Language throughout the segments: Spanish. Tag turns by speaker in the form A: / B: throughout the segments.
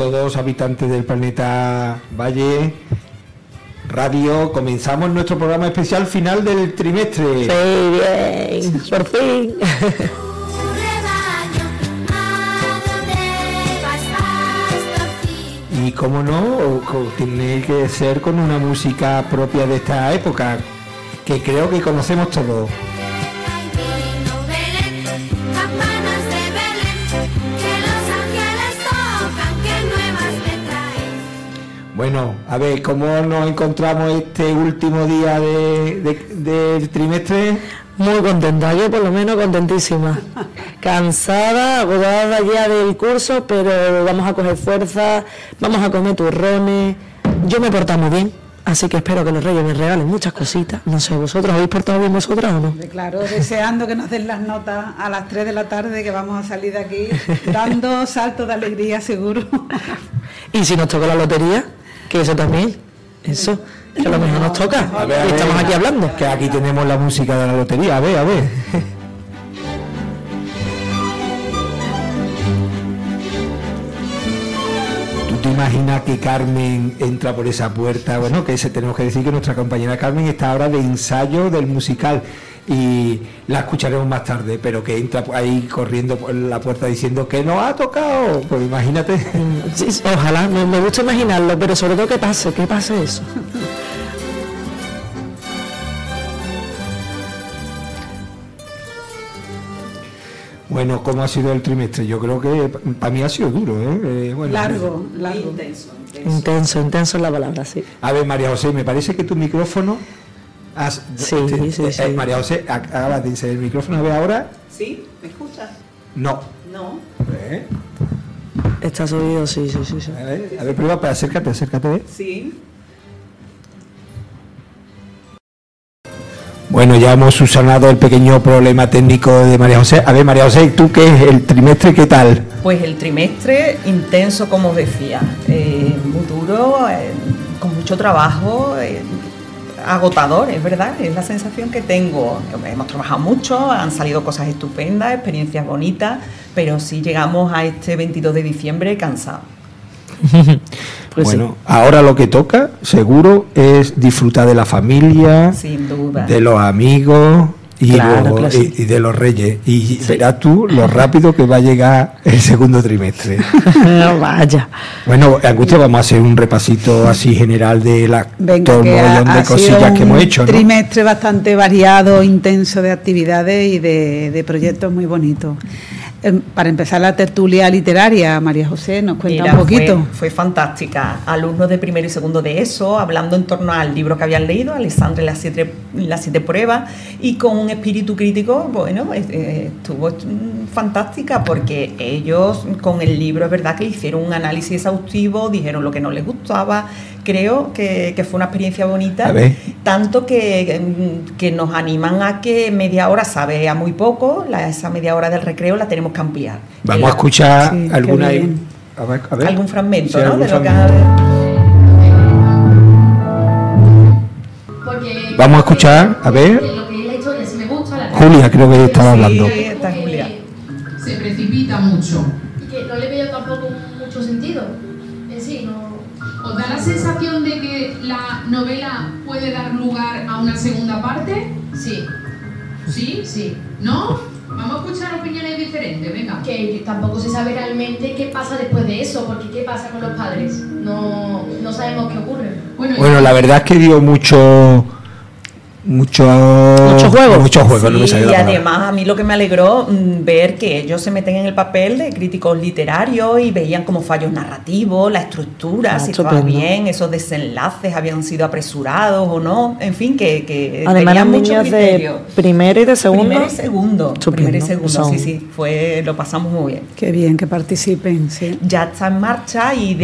A: Todos habitantes del planeta Valle Radio. Comenzamos nuestro programa especial final del trimestre.
B: Sí, bien, por fin.
A: Y cómo no, tiene que ser con una música propia de esta época, que creo que conocemos todos. Bueno, a ver, ¿cómo nos encontramos este último día del trimestre?
B: Muy contenta, yo por lo menos contentísima. Cansada, agotada ya del curso, pero vamos a coger fuerza, vamos a comer turrones. Yo me he portado muy bien, así que espero que los reyes me regalen muchas cositas. No sé, ¿vosotros habéis portado bien vosotras o no?
C: Claro, deseando que nos den las notas a las 3 de la tarde, que vamos a salir de aquí dando saltos de alegría seguro.
B: ¿Y si nos toca la lotería? Que eso también, eso, que a lo mejor nos toca. estamos aquí hablando.
A: Que aquí tenemos la música de la lotería, a ver, a ver. ¿Tú te imaginas que Carmen entra por esa puerta? Bueno, que ese, tenemos que decir que nuestra compañera Carmen está ahora de ensayo del musical y la escucharemos más tarde, pero que entra ahí corriendo por la puerta diciendo que no ha tocado, pues imagínate.
B: ojalá, me, gusta imaginarlo, pero sobre todo que pase, que pase eso.
A: Bueno, ¿cómo ha sido el trimestre? Yo creo que para mí ha sido duro, ¿eh?
C: eh largo, largo.
B: Intenso, intenso. Intenso, la palabra, sí.
A: A ver, María José, me parece que tu micrófono
B: sí, sí,
A: sí, eh, María José, acaba de el micrófono, ¿ve ahora?
C: Sí, ¿me escuchas?
A: No.
C: No.
B: ¿Eh? Está subido, sí, sí, sí.
A: A ver, a ver, prueba, para acércate, acércate. ¿eh?
C: Sí.
A: Bueno, ya hemos subsanado el pequeño problema técnico de María José. A ver, María José, ¿tú qué es el trimestre? ¿Qué tal?
D: Pues el trimestre intenso, como os decía, eh, muy duro, con mucho trabajo, agotador, es verdad, es la sensación que tengo. Hemos trabajado mucho, han salido cosas estupendas, experiencias bonitas, pero sí llegamos a este 22 de diciembre cansados.
A: Pues bueno, ahora lo que toca, seguro, es disfrutar de la familia,
D: Sin duda.
A: de los amigos, y, de los reyes. Y verás tú lo rápido que va a llegar el segundo trimestre.
B: no vaya.
A: Bueno, Angustia, vamos a hacer un repasito así general de la, todo el montón de cosillas que hemos hecho.
C: Un trimestre bastante variado, intenso de actividades y de, de proyectos muy bonitos. Em, para empezar la tertulia literaria, María José, nos cuenta un poquito.
D: Fue, fantástica. Alumnos de primero y segundo de eso, hablando en torno al libro que habían leído, Alessandra y las siete, las siete pruebas, y con un espíritu crítico, bueno, eh, estuvo fantástica porque ellos con el libro es verdad que hicieron un análisis exhaustivo, dijeron lo que no les gustaba, creo que, fue una experiencia bonita, tanto que, que, nos animan a que media hora sabe a muy poco, esa media hora del recreo la tenemos que ampliar.
A: Vamos a escuchar alguna,
D: algún fragmento ¿no? de lo que
A: Vamos a escuchar, a ver. Julia creo que estaba hablando.
E: Se precipita mucho.
F: Y que no le veo tampoco mucho sentido. En sí, no
E: ¿Os da la sensación de que la novela puede dar lugar a una segunda parte?
F: Sí.
E: ¿Sí?
F: Sí.
E: ¿No? Vamos a escuchar opiniones diferentes, venga.
F: Que tampoco se sabe realmente qué pasa después de eso, porque qué pasa con los padres. No, no sabemos qué ocurre.
A: Bueno, bueno la verdad es que dio mucho mucho,
B: mucho juego.
A: Mucho juego
D: y además a mí lo que me alegró mm, ver que ellos se meten en el papel de críticos literarios y veían como fallos narrativos, la estructura, ah, si estaba bien, esos desenlaces habían sido apresurados o no, en fin, que, que
B: además tenían mucho de primero y de segundo.
D: Primero y segundo, primero y segundo, sí, sí, fue, lo pasamos muy bien.
C: Qué bien que participen, sí.
D: Ya está en marcha y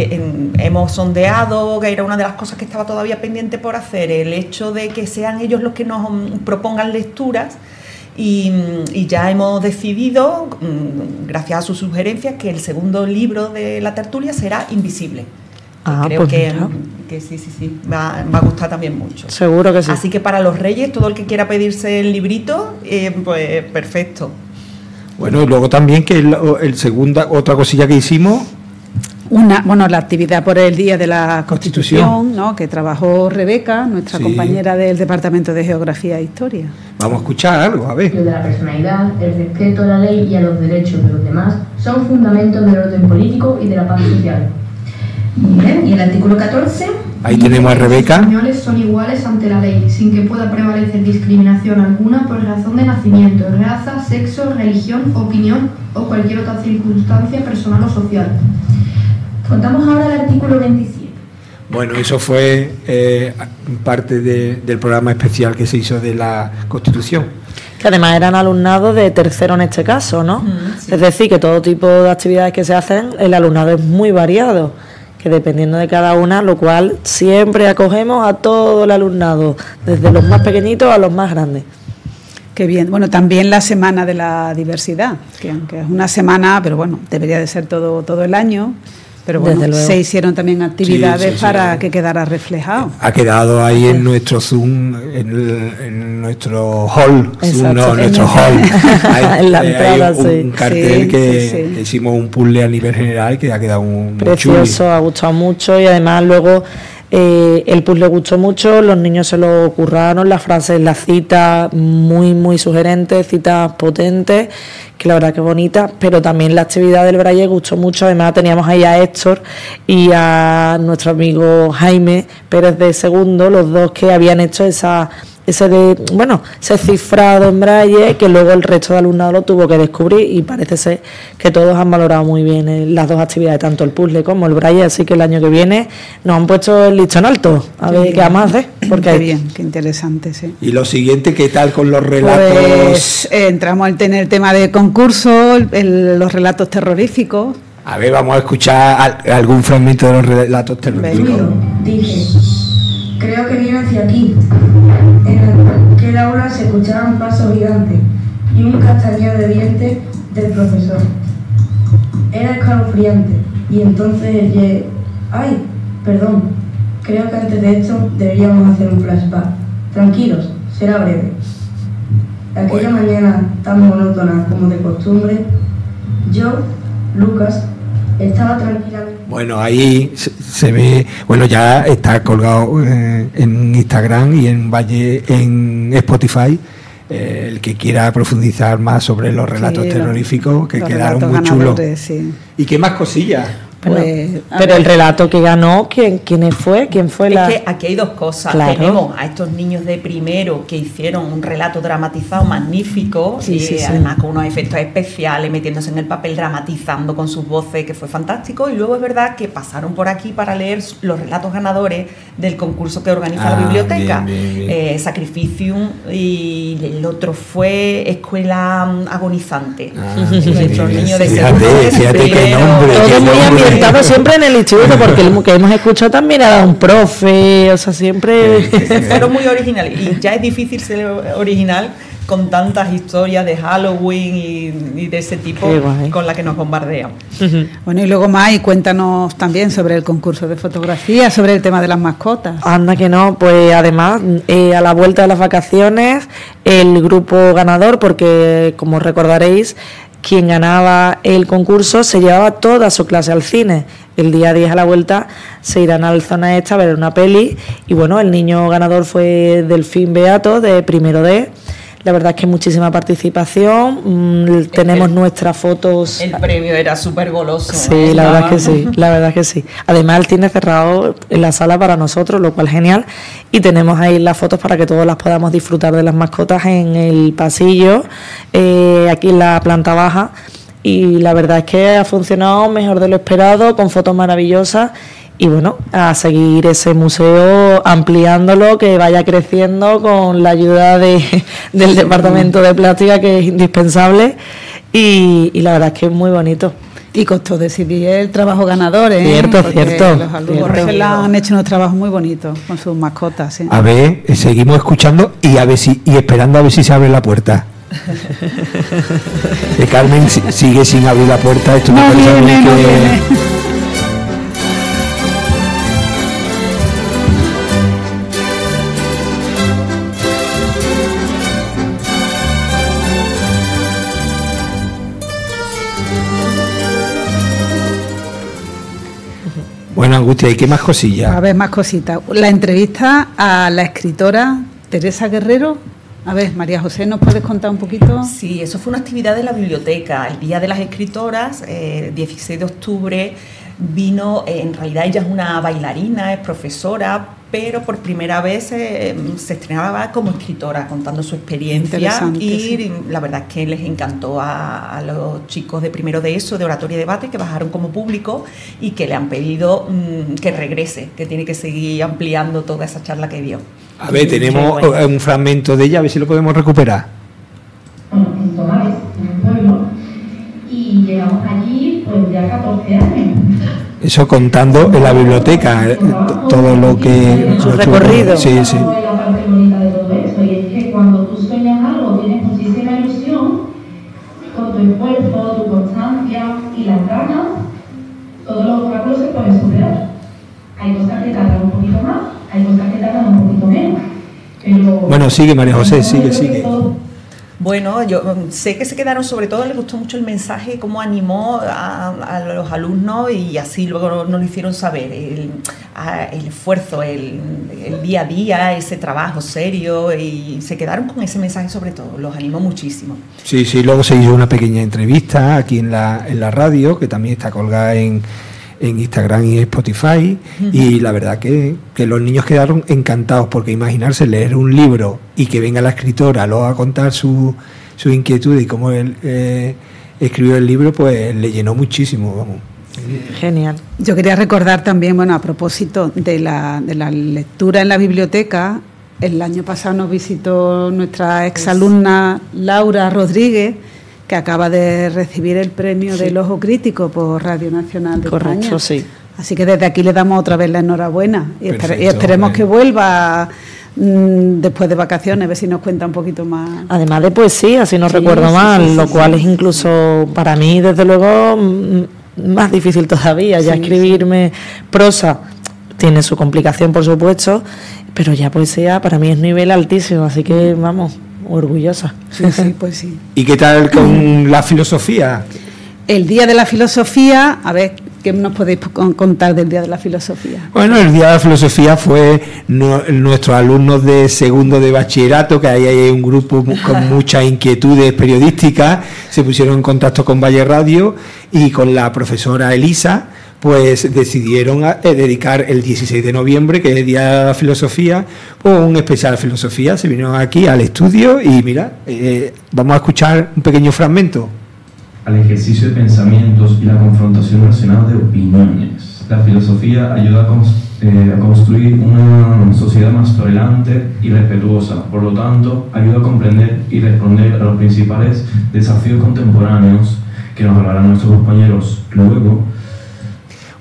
D: hemos sondeado, que era una de las cosas que estaba todavía pendiente por hacer, el hecho de que sean ellos los que nos mm, propongan lecturas y, ya hemos decidido, mm, gracias a sus sugerencias, que el segundo libro de la tertulia será Invisible.
B: Ah,
D: Creo
B: pues
D: que, que, sí, sí, sí, va, a gustar también mucho.
B: Seguro que sí.
D: Así que para los reyes, todo el que quiera pedirse el librito, eh, pues perfecto.
A: Bueno, y luego también que el, el segunda, otra cosilla que hicimos
C: una, bueno, la actividad por el Día de la Constitución, ¿no? que trabajó Rebeca, nuestra
A: Sí.
C: compañera del Departamento de Geografía e Historia.
A: Vamos a escuchar algo, a ver.
F: de la personalidad, el respeto a la ley y a los derechos de los demás son fundamentos del orden político y de la paz social.
G: Bien, y el artículo 14,
A: Ahí tenemos a
E: Los
A: Rebeca.
E: españoles son iguales ante la ley, sin que pueda prevalecer discriminación alguna por razón de nacimiento, raza, sexo, religión, opinión o cualquier otra circunstancia personal o social.
G: Contamos ahora el artículo 27.
A: Bueno, eso fue eh, parte de- del programa especial que se hizo de la Constitución.
B: Que además eran alumnados de tercero en este caso, ¿no? Es decir, que todo tipo de actividades que se hacen, el alumnado es muy variado, que dependiendo de cada una, lo cual siempre acogemos a todo el alumnado, desde los más pequeñitos a los más grandes.
C: Qué bien. Bueno, también la Semana de la Diversidad, que aunque es una semana, pero bueno, debería de ser todo, todo el año. Pero bueno, se hicieron también actividades
A: Sí, sí, sí.
C: para que quedara reflejado.
A: Ha quedado ahí en nuestro Zoom, en, el- en nuestro hall, Zoom, no, en nuestro hall.
B: el- en la
A: eh,
B: entrada,
A: un,
B: sí.
A: cartel
C: Sí,
A: que,
C: sí, sí.
A: que hicimos un puzzle a nivel general que ha quedado un, muy
B: Precioso,
A: chuli.
B: ha gustado mucho y además luego eh, el puzzle gustó mucho, los niños se lo curraron, las frases, las citas muy, muy sugerentes, citas potentes, que la verdad que bonitas, pero también la actividad del Braille gustó mucho, además teníamos ahí a Héctor y a nuestro amigo Jaime Pérez de Segundo, los dos que habían hecho esa ese de, bueno, ese cifrado en braille que luego el resto de alumnado lo tuvo que descubrir y parece ser que todos han valorado muy bien eh, las dos actividades, tanto el puzzle como el braille, así que el año que viene nos han puesto el listón alto, a ver qué vamos a hacer, porque
C: Qué bien, qué interesante, sí.
A: Y lo siguiente, ¿qué tal con los relatos?
C: Pues eh, entramos en el tema de concurso, el- los relatos terroríficos.
A: A ver, vamos a escuchar al- algún fragmento de los relatos terroríficos.
H: Dije, creo que viene hacia aquí. En aquel aula se escuchaba un paso gigante y un castañeo de dientes del profesor. Era escalofriante y entonces ay, perdón, creo que antes de esto deberíamos hacer un flashback. Tranquilos, será breve. Aquella mañana tan monótona como de costumbre, yo, Lucas, estaba tranquilamente...
A: Bueno, ahí se, se ve, bueno, ya está colgado eh, en Instagram y en Valle, en Spotify. eh, el que quiera profundizar más sobre los relatos
C: Sí,
A: terroríficos, que
C: los
A: quedaron muy chulos.
C: sí.
A: ¿Y qué más cosillas?
C: Pues,
B: pero
C: ver.
B: el relato que ganó, ¿quién, quién fue? ¿Quién fue la...?
D: Es que aquí hay dos cosas.
B: Claro.
D: Tenemos a estos niños de primero que hicieron un relato dramatizado magnífico,
B: Sí,
D: y
B: sí, sí.
D: además con unos efectos especiales, metiéndose en el papel, dramatizando con sus voces, que fue fantástico. Y luego es verdad que pasaron por aquí para leer los relatos ganadores del concurso que organiza
A: Ah,
D: la biblioteca.
A: bien, bien, bien.
D: Eh, Sacrificium y el otro fue Escuela Agonizante.
A: Ah,
D: Nuestros
A: bien,
D: niños de
A: fíjate,
D: segundo,
A: fíjate qué
D: tercero,
A: nombre,
B: Todo
A: qué
B: muy
A: nombre.
B: Ambientado siempre en el instituto, porque el que hemos escuchado también era un profe, o sea, siempre...
D: Fueron muy originales y ya es difícil ser original con tantas historias de Halloween y, y de ese tipo con la que nos bombardean.
C: Bueno, y luego más, y cuéntanos también sobre el concurso de fotografía, sobre el tema de las mascotas.
B: Anda que no, pues además eh, a la vuelta de las vacaciones el grupo ganador, porque como recordaréis, quien ganaba el concurso se llevaba toda su clase al cine. El día 10 a la vuelta se irán al zona esta a ver una peli y bueno, el niño ganador fue Delfín Beato de primero D. La verdad es que muchísima participación, mm, tenemos nuestras fotos
D: El premio era súper goloso.
B: Sí,
D: ¿no?
B: la verdad es que sí, la verdad es que sí. Además el tiene cerrado en la sala para nosotros, lo cual genial. Y tenemos ahí las fotos para que todos las podamos disfrutar de las mascotas en el pasillo, eh, aquí en la planta baja. Y la verdad es que ha funcionado mejor de lo esperado, con fotos maravillosas. Y bueno, a seguir ese museo ampliándolo, que vaya creciendo con la ayuda de, del Departamento de Plástica, que es indispensable. Y, y la verdad es que es muy bonito.
C: Y costó decidir el trabajo ganador, ¿eh?
B: Cierto,
C: Porque
B: cierto,
C: Los alumnos han hecho unos trabajos muy bonitos con sus mascotas, sí.
A: A ver, eh, seguimos escuchando y a ver si y esperando a ver si se abre la puerta. Que Carmen si- sigue sin abrir la puerta. Esto me
C: No
A: parece a mí
C: viene, no
A: Angustia, ¿y qué más cosillas?
C: A ver, más cositas. La entrevista a la escritora Teresa Guerrero. A ver, María José, ¿nos puedes contar un poquito?
D: Sí, eso fue una actividad de la biblioteca, el Día de las Escritoras, eh, 16 de octubre. Vino, eh, en realidad ella es una bailarina, es profesora, pero por primera vez eh, se estrenaba como escritora contando su experiencia y
C: sí.
D: la verdad es que les encantó a, a los chicos de primero de eso, de oratoria y debate, que bajaron como público y que le han pedido mm, que regrese, que tiene que seguir ampliando toda esa charla que dio.
A: A ver, tenemos
D: bueno.
A: un fragmento de ella, a ver si lo podemos recuperar.
G: bueno, en Tomares, en el pueblo, y llegamos allí pues ya 14 años.
A: Eso contando en la biblioteca, eh, todo lo que...
B: Su recorrido.
A: Sí, sí.
G: Fue la parte bonita de todo eso, y es que cuando tú sueñas algo, tienes muchísima ilusión, con tu esfuerzo, tu constancia y las ganas, todos los obstáculos se pueden superar. Hay cosas que tardan un poquito más, hay cosas que tardan un poquito menos. Pero
A: Bueno, sigue, María José, sigue, sigue.
D: Bueno, yo mm, sé que se quedaron, sobre todo les gustó mucho el mensaje, cómo animó a, los alumnos y así luego nos lo hicieron saber, el, esfuerzo, el, el día a día, ese trabajo serio y se quedaron con ese mensaje sobre todo, los animó muchísimo.
A: Sí, sí, luego se hizo una pequeña entrevista aquí en la, en la radio, que también está colgada en, en Instagram y Spotify, y la verdad que, que los niños quedaron encantados, porque imaginarse leer un libro y que venga la escritora luego a contar su, su inquietud y cómo él eh, escribió el libro, pues le llenó muchísimo, vamos.
B: Genial.
C: Yo quería recordar también, bueno, a propósito de la, de la lectura en la biblioteca, el año pasado nos visitó nuestra exalumna Laura Rodríguez, que acaba de recibir el premio del Ojo Crítico por Radio Nacional de
B: Correcto,
C: España.
B: sí.
C: Así que desde aquí le damos otra vez la enhorabuena y, esper-
A: Perfecto,
C: y esperemos que vuelva mm, después de vacaciones, a ver si nos cuenta un poquito más.
B: Además de poesía, si no
C: Sí,
B: recuerdo
C: sí,
B: mal,
C: sí, sí,
B: lo
C: sí.
B: cual es incluso para mí, desde luego, mm, más difícil todavía. Ya
C: Sí,
B: escribirme prosa tiene su complicación, por supuesto, pero ya poesía para mí es nivel altísimo, así que vamos, orgullosa.
C: Sí, sí, pues sí.
A: ¿Y qué tal con la filosofía?
C: El Día de la Filosofía, a ver, ¿qué nos podéis con- contar del Día de la Filosofía?
A: Bueno, el Día de la Filosofía fue no- nuestros alumnos de segundo de bachillerato, que ahí hay un grupo con muchas inquietudes periodísticas, se pusieron en contacto con Valle Radio y con la profesora Elisa, pues decidieron eh, dedicar el 16 de noviembre, que es el Día de la Filosofía, pues un especial filosofía. Se vinieron aquí al estudio y mira, eh, vamos a escuchar un pequeño fragmento.
I: al ejercicio de pensamientos y la confrontación racional de opiniones. La filosofía ayuda a, cons- eh, a construir una sociedad más tolerante y respetuosa, por lo tanto, ayuda a comprender y responder a los principales desafíos contemporáneos que nos hablarán nuestros compañeros luego.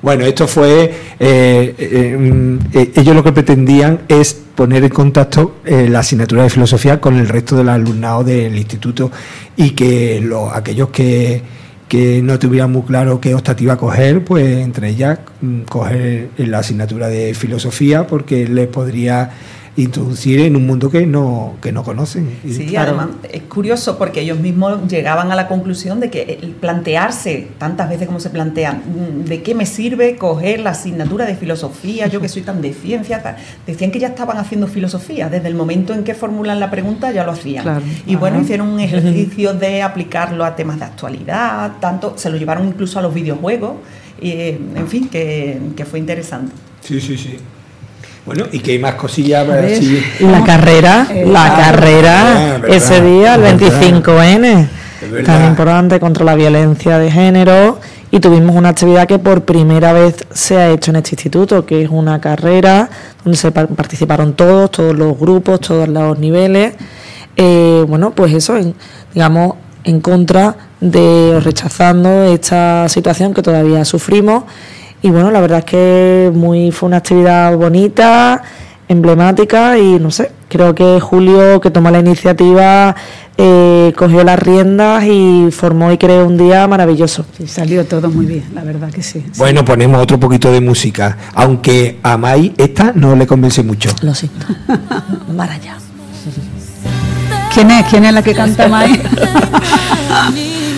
A: Bueno, esto fue, eh, eh, mm, eh, ellos lo que pretendían es poner en contacto la asignatura de filosofía con el resto del alumnado del instituto y que los, aquellos que, que no tuvieran muy claro qué optativa coger, pues entre ellas mm, coger la asignatura de filosofía porque les podría introducir en un mundo que no, que no conocen.
D: Sí,
B: Claro.
D: además es curioso porque ellos mismos llegaban a la conclusión de que el plantearse tantas veces como se plantean, mm, ¿de qué me sirve coger la asignatura de filosofía? Yo que soy tan de ciencia, tal? decían que ya estaban haciendo filosofía, desde el momento en que formulan la pregunta ya lo hacían.
C: Claro.
D: Y bueno, hicieron un ejercicio de aplicarlo a temas de actualidad, tanto se lo llevaron incluso a los videojuegos, y, en fin, que, que fue interesante.
A: Sí, sí, sí. Bueno, y que hay más cosillas. Así?
B: La carrera,
C: Eh,
B: la
C: ah,
B: carrera,
A: verdad,
B: ese día, el
A: verdad.
B: 25N,
A: Es verdad.
B: tan importante contra la violencia de género. Y tuvimos una actividad que por primera vez se ha hecho en este instituto, que es una carrera donde se pa- participaron todos, todos los grupos, todos los niveles. Eh, bueno, pues eso, en- digamos, en contra de o rechazando esta situación que todavía sufrimos. Y bueno, la verdad es que muy fue una actividad bonita, emblemática y no sé, creo que Julio que tomó la iniciativa eh, cogió las riendas y formó y creó un día maravilloso.
C: Sí, salió todo muy bien, la verdad que sí.
A: Bueno, ponemos otro poquito de música, aunque a Mai esta no le convence mucho.
B: Lo siento. Maraya.
C: ¿Quién es? ¿Quién es la que canta más?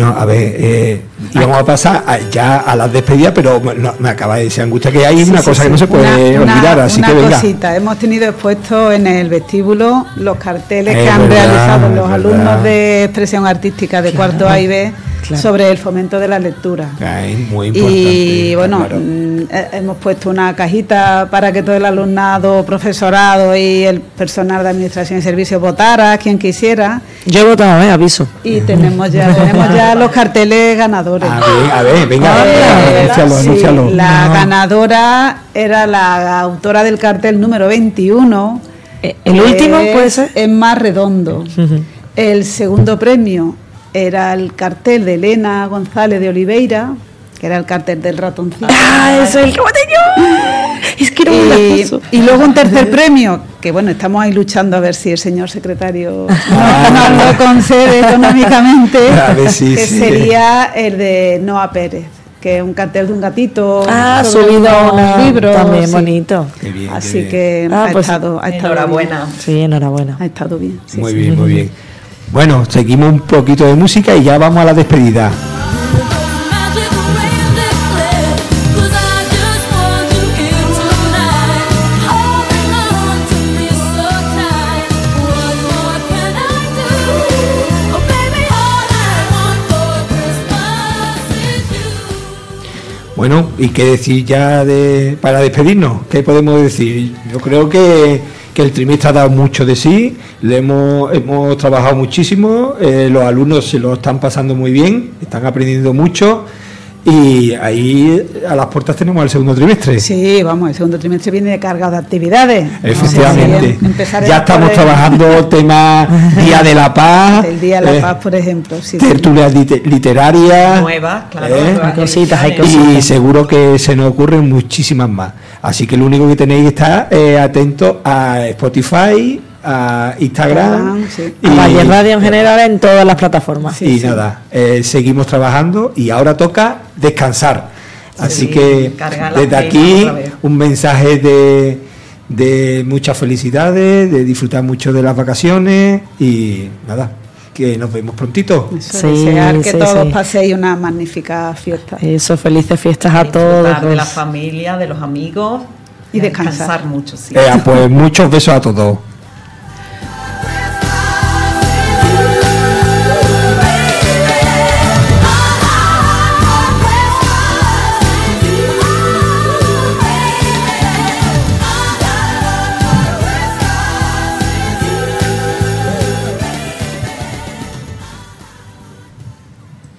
A: Bueno, a ver, eh, íbamos a pasar a- ya a las despedidas, pero no, me acaba de decir angustia que hay
C: Sí,
A: una
C: sí,
A: cosa
C: sí.
A: que no se puede
C: Una- una-
A: olvidar, así
C: una
A: que venga.
C: cosita, hemos tenido expuestos en el vestíbulo los carteles
A: Es
C: que han
A: verdad,
C: realizado los
A: verdad.
C: alumnos de expresión artística de cuarto A y B
B: claro.
C: sobre el fomento de la lectura.
A: Ay, muy importante.
C: Y bueno,
A: claro.
C: mm, eh, hemos puesto una cajita para que todo el alumnado, profesorado y el personal de administración y servicios votara, quien quisiera.
B: Yo he votado, ¿eh? Aviso.
C: Y tenemos ya, tenemos ya los carteles ganadores.
A: A ver, a ver, venga, venga, anúncialo,
C: sí,
A: anúncialo.
C: La
B: No.
C: ganadora era la autora del cartel número 21.
B: Eh, ¿El último puede ser?
C: Es más redondo. El segundo premio era el cartel de Elena González de Oliveira, que era el cartel del ratoncito.
B: ¡Ah, eso es el que! Es que era un
C: Y, y luego un tercer premio, que bueno, estamos ahí luchando a ver si el señor secretario nos, nos lo concede económicamente, que
A: sí.
C: sería el de Noa Pérez, que es un cartel de un gatito
B: Ah, subido a
C: unos
B: una-
C: libros,
B: también
C: sí.
B: bonito.
A: Qué bien, qué
C: Así
A: bien.
C: que
B: Ah,
C: ha,
B: pues,
C: estado, ha estado
D: Enhorabuena.
B: Sí, enhorabuena.
C: Ha estado bien. sí,
A: muy
C: sí.
A: bien, muy bien. Bueno, seguimos un poquito de música y ya vamos a la despedida. Bueno, ¿y qué decir ya de para despedirnos? ¿Qué podemos decir? Yo creo que, que el trimestre ha dado mucho de sí, le hemos, hemos trabajado muchísimo, eh, los alumnos se lo están pasando muy bien, están aprendiendo mucho y ahí a las puertas tenemos el segundo trimestre.
C: Sí, vamos, el segundo trimestre viene cargado de actividades.
A: Efectivamente.
C: Sí,
A: ya estamos trabajando tema Día de la Paz,
C: El Día de la
A: eh,
C: Paz, por ejemplo. Sí,
A: tertulias lite- literarias.
D: Nuevas, claro.
A: ¿eh?
D: nuevas
B: Hay cositas, hay
D: ediciones.
A: Y seguro que se nos ocurren muchísimas más. Así que lo único que tenéis que estar eh, atentos a Spotify, a Instagram.
C: Sí.
A: y,
B: A Valle Radio en general en todas las plataformas.
A: y nada, eh, seguimos trabajando y ahora toca descansar. Así
D: Sí,
A: que desde aquí un mensaje de, de muchas felicidades, de disfrutar mucho de las vacaciones y nada, que nos vemos prontito.
C: Eso,
B: Sí,
C: desear que
B: sí,
C: todos
B: sí.
C: paséis una magnífica fiesta.
B: Eso, felices fiestas a todos.
D: de la familia, de los amigos
C: Y descansar.
D: mucho, sí.
A: Eh, pues muchos besos a todos.